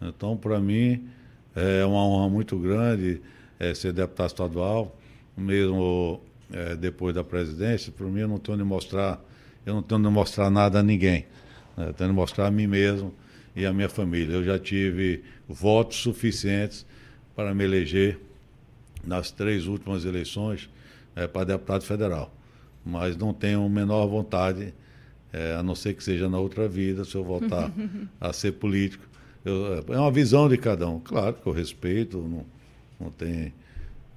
Então, para mim, é uma honra muito grande é, ser deputado estadual, mesmo é, depois da presidência. Para mim, eu não tenho de mostrar, eu não tenho de mostrar nada a ninguém. Né? Eu tenho de mostrar a mim mesmo e a minha família. Eu já tive votos suficientes para me eleger nas três últimas eleições é, para deputado federal. Mas não tenho a menor vontade é, a não ser que seja na outra vida, se eu voltar a ser político. Eu, é uma visão de cada um. Claro que eu respeito, não, não tem.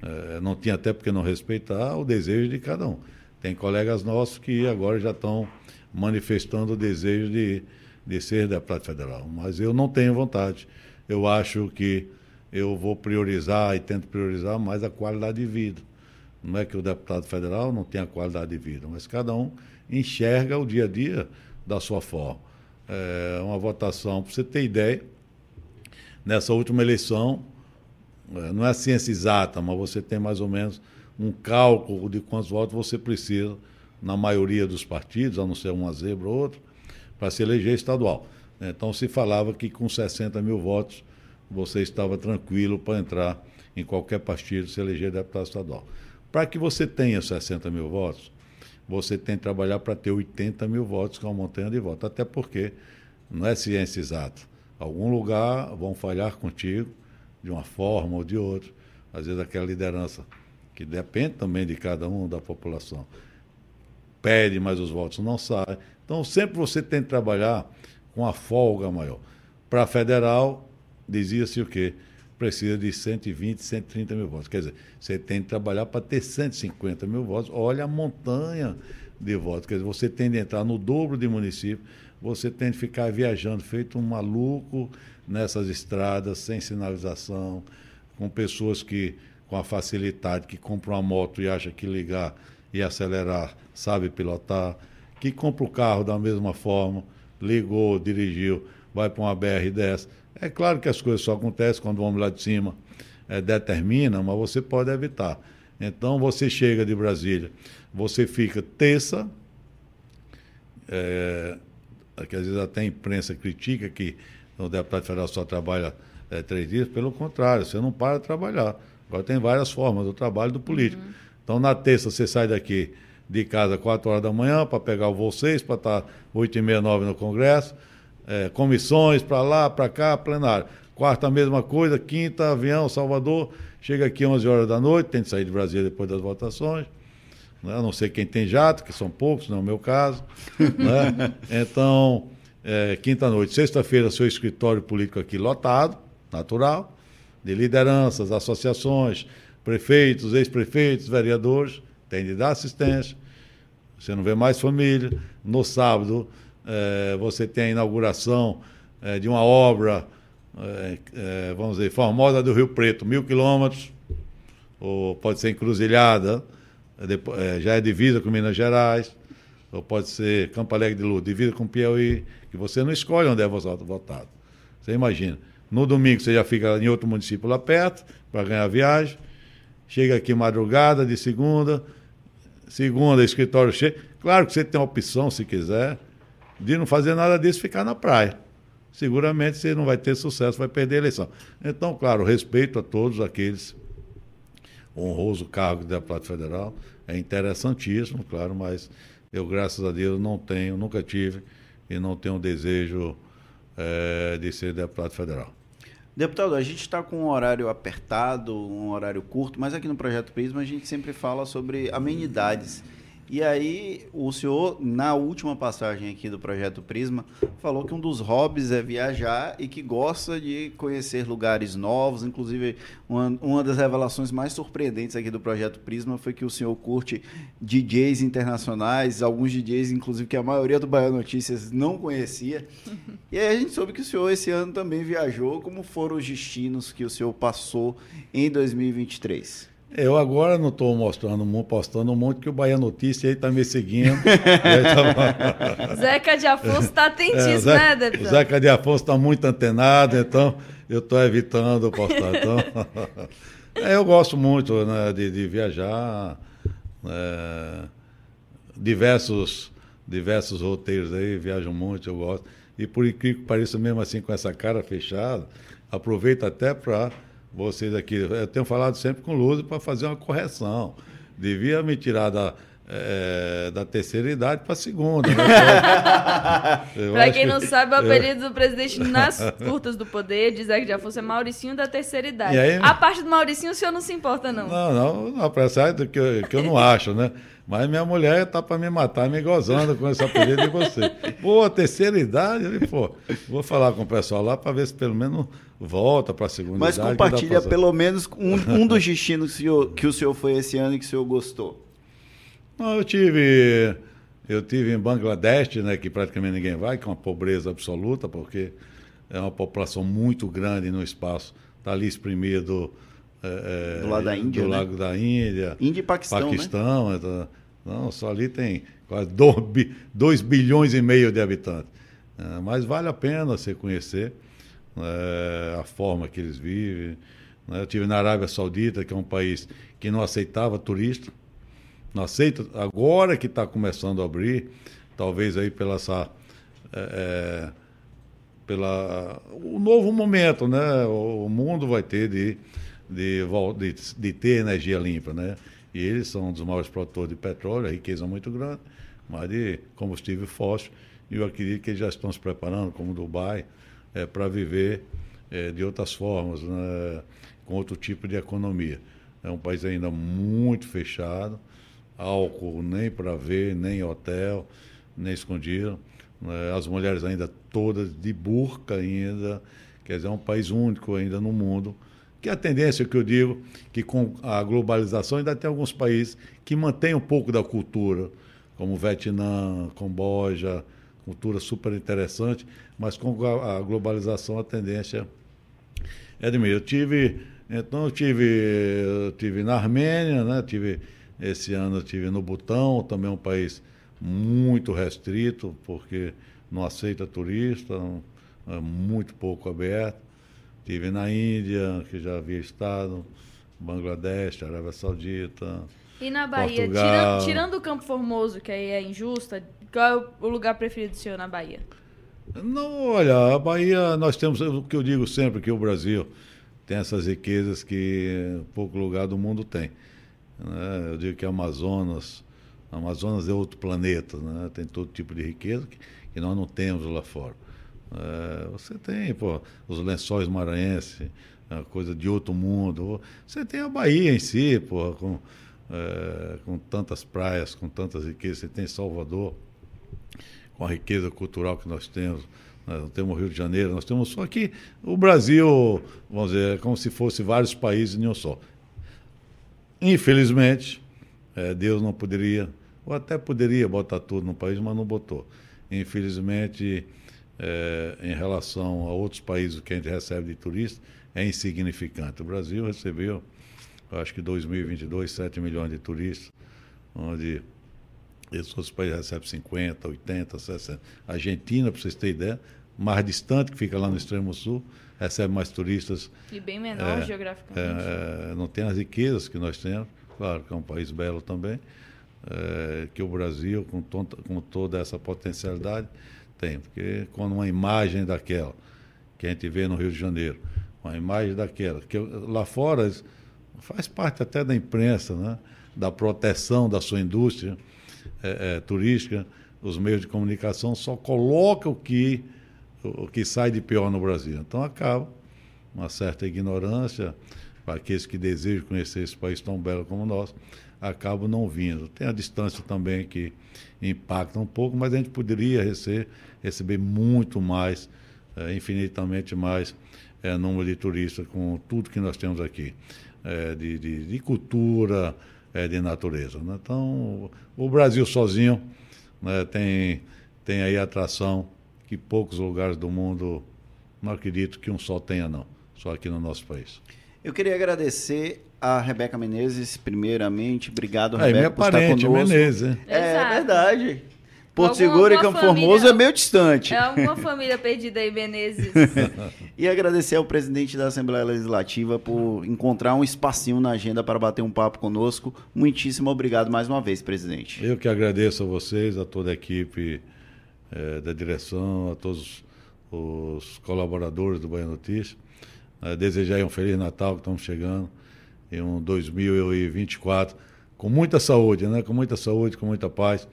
É, não tinha até porque não respeitar o desejo de cada um. Tem colegas nossos que agora já estão manifestando o desejo de, de ser deputado federal. Mas eu não tenho vontade. Eu acho que eu vou priorizar e tento priorizar mais a qualidade de vida. Não é que o deputado federal não tenha qualidade de vida, mas cada um enxerga o dia a dia da sua forma. É uma votação, para você ter ideia, nessa última eleição, é, não é ciência exata, mas você tem mais ou menos um cálculo de quantos votos você precisa na maioria dos partidos, a não ser uma zebra ou outra, para se eleger estadual. Então se falava que com 60 mil votos você estava tranquilo para entrar em qualquer partido se eleger deputado estadual. Para que você tenha 60 mil votos, você tem que trabalhar para ter 80 mil votos, que é uma montanha de votos. Até porque não é ciência exata. Algum lugar vão falhar contigo, de uma forma ou de outra. Às vezes aquela liderança, que depende também de cada um da população, pede, mas os votos não saem. Então sempre você tem que trabalhar com a folga maior. Para federal, dizia-se o quê? Precisa de 120, 130 mil votos. Quer dizer, você tem que trabalhar para ter 150 mil votos. Olha a montanha de votos. Quer dizer, você tem de entrar no dobro de município, você tem de ficar viajando feito um maluco nessas estradas, sem sinalização, com pessoas que, com a facilidade, que compram uma moto e acha que ligar e acelerar sabe pilotar, que compra o carro da mesma forma, ligou, dirigiu, vai para uma BR-10 é claro que as coisas só acontecem quando o homem lá de cima é, determina, mas você pode evitar. Então você chega de Brasília, você fica terça, é, que às vezes até a imprensa critica que o deputado federal só trabalha é, três dias, pelo contrário, você não para de trabalhar. Agora tem várias formas do trabalho do político. Uhum. Então na terça você sai daqui de casa às 4 horas da manhã para pegar o voo 6, para estar 8 e meia, 9 no Congresso é, comissões para lá, para cá, plenário. Quarta, mesma coisa. Quinta, avião, Salvador. Chega aqui 11 horas da noite, tem que sair de Brasília depois das votações. Né? A não sei quem tem jato, que são poucos, não é o meu caso. *laughs* né? Então, é, quinta-noite. Sexta-feira, seu escritório político aqui lotado, natural, de lideranças, associações, prefeitos, ex-prefeitos, vereadores, tem de dar assistência. Você não vê mais família. No sábado, é, você tem a inauguração é, de uma obra, é, vamos dizer, Formosa do Rio Preto, mil quilômetros, ou pode ser encruzilhada, já é divisa com Minas Gerais, ou pode ser Campo Alegre de Luz, divisa com Piauí, que você não escolhe onde é votado. Você imagina. No domingo você já fica em outro município lá perto, para ganhar viagem. Chega aqui madrugada de segunda, segunda, escritório cheio. Claro que você tem opção, se quiser, de não fazer nada disso ficar na praia. Seguramente você não vai ter sucesso, vai perder a eleição. Então, claro, respeito a todos aqueles. honroso cargo de deputado federal é interessantíssimo, claro, mas eu, graças a Deus, não tenho, nunca tive e não tenho desejo é, de ser deputado federal. Deputado, a gente está com um horário apertado, um horário curto, mas aqui no Projeto Prisma a gente sempre fala sobre amenidades. E aí, o senhor, na última passagem aqui do Projeto Prisma, falou que um dos hobbies é viajar e que gosta de conhecer lugares novos. Inclusive, uma, uma das revelações mais surpreendentes aqui do Projeto Prisma foi que o senhor curte DJs internacionais, alguns DJs, inclusive, que a maioria do Bahia Notícias não conhecia. *laughs* E aí a gente soube que o senhor esse ano também viajou. Como foram os destinos que o senhor passou em 2023? Eu agora não estou mostrando, postando um monte que o Bahia Notícia aí está me seguindo. *laughs* Zeca de Afonso está atentíssimo, é, né, deputado? O Zeca de Afonso está muito antenado, então eu estou evitando postar. Então, *laughs* é, eu gosto muito né, de, de, viajar, é, diversos, diversos roteiros aí, viajo muito, eu gosto. E por incrível que pareça, mesmo assim com essa cara fechada, aproveito até para vocês aqui. Eu tenho falado sempre com o Lúcio para fazer uma correção. Devia me tirar da, é, da terceira idade para a segunda. Né? *laughs* para quem não sabe, o apelido do presidente *laughs* nas curtas do poder, de Zé de Afonso, é Mauricinho da terceira idade. Aí, a parte do Mauricinho o senhor não se importa, não? Não, não, não do que, que eu não acho, né? Mas minha mulher tá para me matar, me gozando com esse apelido de você. Pô, terceira idade, ele, pô, vou falar com o pessoal lá para ver se pelo menos volta para a segunda Mas idade. Mas compartilha pelo menos um, um dos destinos que o, senhor, que o senhor foi esse ano e que o senhor gostou. Não, eu tive eu tive em Bangladesh, né, que praticamente ninguém vai, que é uma pobreza absoluta, porque é uma população muito grande no espaço, está ali exprimido é, do lado da Índia, do né? lado da Índia, Índia e Paquistão, né? Paquistão, né? não, só ali tem quase 2 bilhões e meio de habitantes. É, mas vale a pena você conhecer é, a forma que eles vivem. Né? Eu tive na Arábia Saudita, que é um país que não aceitava turista, não aceita, agora que está começando a abrir, talvez aí pela essa. É, é pela o novo momento, né? O mundo vai ter de, de, de, de ter energia limpa, né? E eles são um dos maiores produtores de petróleo, a riqueza muito grande, mas de combustível fóssil. E eu acredito que eles já estão se preparando, como Dubai, é, para viver é, de outras formas, né? com outro tipo de economia. É um país ainda muito fechado, álcool nem para ver, nem hotel, nem escondido. Né? As mulheres ainda todas de burca ainda, quer dizer, é um país único ainda no mundo. Que a tendência que eu digo, que com a globalização ainda tem alguns países que mantêm um pouco da cultura, como Vietnã, Camboja, cultura super interessante, mas com a, globalização a tendência é meio. Eu tive, então eu tive, eu tive na Armênia, né? Tive esse ano eu tive no Butão, também um país muito restrito, porque não aceita turista, é muito pouco aberto. Tive na Índia, que já havia estado, Bangladesh, Arábia Saudita. E na Bahia, tirando, tirando, o Campo Formoso, que aí é injusta, qual é o lugar preferido do senhor na Bahia? Não, olha, a Bahia, nós temos o que eu digo sempre, que o Brasil tem essas riquezas que pouco lugar do mundo tem. Né? Eu digo que Amazonas, Amazonas é outro planeta, né? tem todo tipo de riqueza que, que nós não temos lá fora. É, você tem pô, os lençóis maranhenses, coisa de outro mundo. Você tem a Bahia em si, pô, com, é, com tantas praias, com tantas riquezas. Você tem Salvador com a riqueza cultural que nós temos. Nós temos o Rio de Janeiro, nós temos só aqui o Brasil, vamos dizer, é como se fosse vários países em um só. Infelizmente, é, Deus não poderia, ou até poderia botar tudo no país, mas não botou. Infelizmente, é, em relação a outros países que a gente recebe de turistas, é insignificante. O Brasil recebeu, acho que 2022, 7 milhões de turistas, onde esses outros países recebem 50, 80, 60. A Argentina, para vocês terem ideia, mais distante, que fica lá no extremo sul, recebe mais turistas. E bem menor é, geograficamente. É, não tem as riquezas que nós temos, claro que é um país belo também, é, que o Brasil, com, tonta, com toda essa potencialidade, tem. Porque quando uma imagem daquela, que a gente vê no Rio de Janeiro, uma imagem daquela, que lá fora faz parte até da imprensa, né? da proteção da sua indústria, é, é, turística. os meios de comunicação só colocam o que, o que sai de pior no Brasil. Então acaba uma certa ignorância para aqueles que desejam conhecer esse país tão belo como o nosso, acabam não vindo. Tem a distância também que impacta um pouco, mas a gente poderia receber, receber muito mais, é, infinitamente mais é, número de turistas com tudo que nós temos aqui, é, de, de, de, cultura, é, de natureza. Né? Então, o Brasil sozinho né, tem, tem aí atração que poucos lugares do mundo, não acredito que um só tenha, não, só aqui no nosso país. Eu queria agradecer a Rebeca Menezes, primeiramente. Obrigado, Rebeca, é, minha por parente, estar conosco. Menezes. É, é verdade. Porto Seguro e Campo família, Formoso é meio distante. É alguma família perdida aí, Menezes. *laughs* e agradecer ao presidente da Assembleia Legislativa por encontrar um espacinho na agenda para bater um papo conosco. Muitíssimo obrigado mais uma vez, presidente. Eu que agradeço a vocês, a toda a equipe é, da direção, a todos os colaboradores do Bahia Notícias. É, desejar um Feliz Natal que estamos chegando em um 2024 com muita saúde, né? Com muita saúde, com muita paz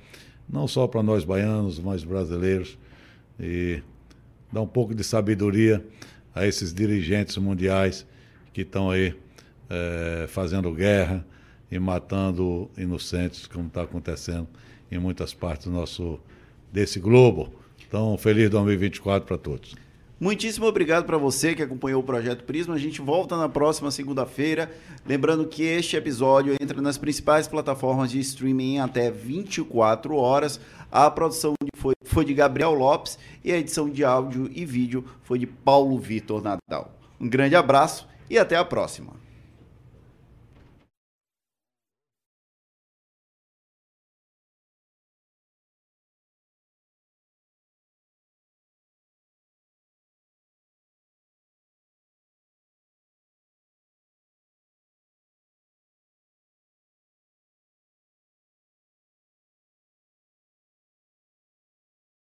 não só para nós baianos, mas brasileiros, e dar um pouco de sabedoria a esses dirigentes mundiais que estão aí é, fazendo guerra e matando inocentes, como está acontecendo em muitas partes do nosso, desse globo. Então, feliz 2024 para todos. Muitíssimo obrigado para você que acompanhou o Projeto Prisma. A gente volta na próxima segunda-feira. Lembrando que este episódio entra nas principais plataformas de streaming em até 24 horas. A produção foi, foi de Gabriel Lopes e a edição de áudio e vídeo foi de Paulo Vitor Nadal. Um grande abraço e até a próxima.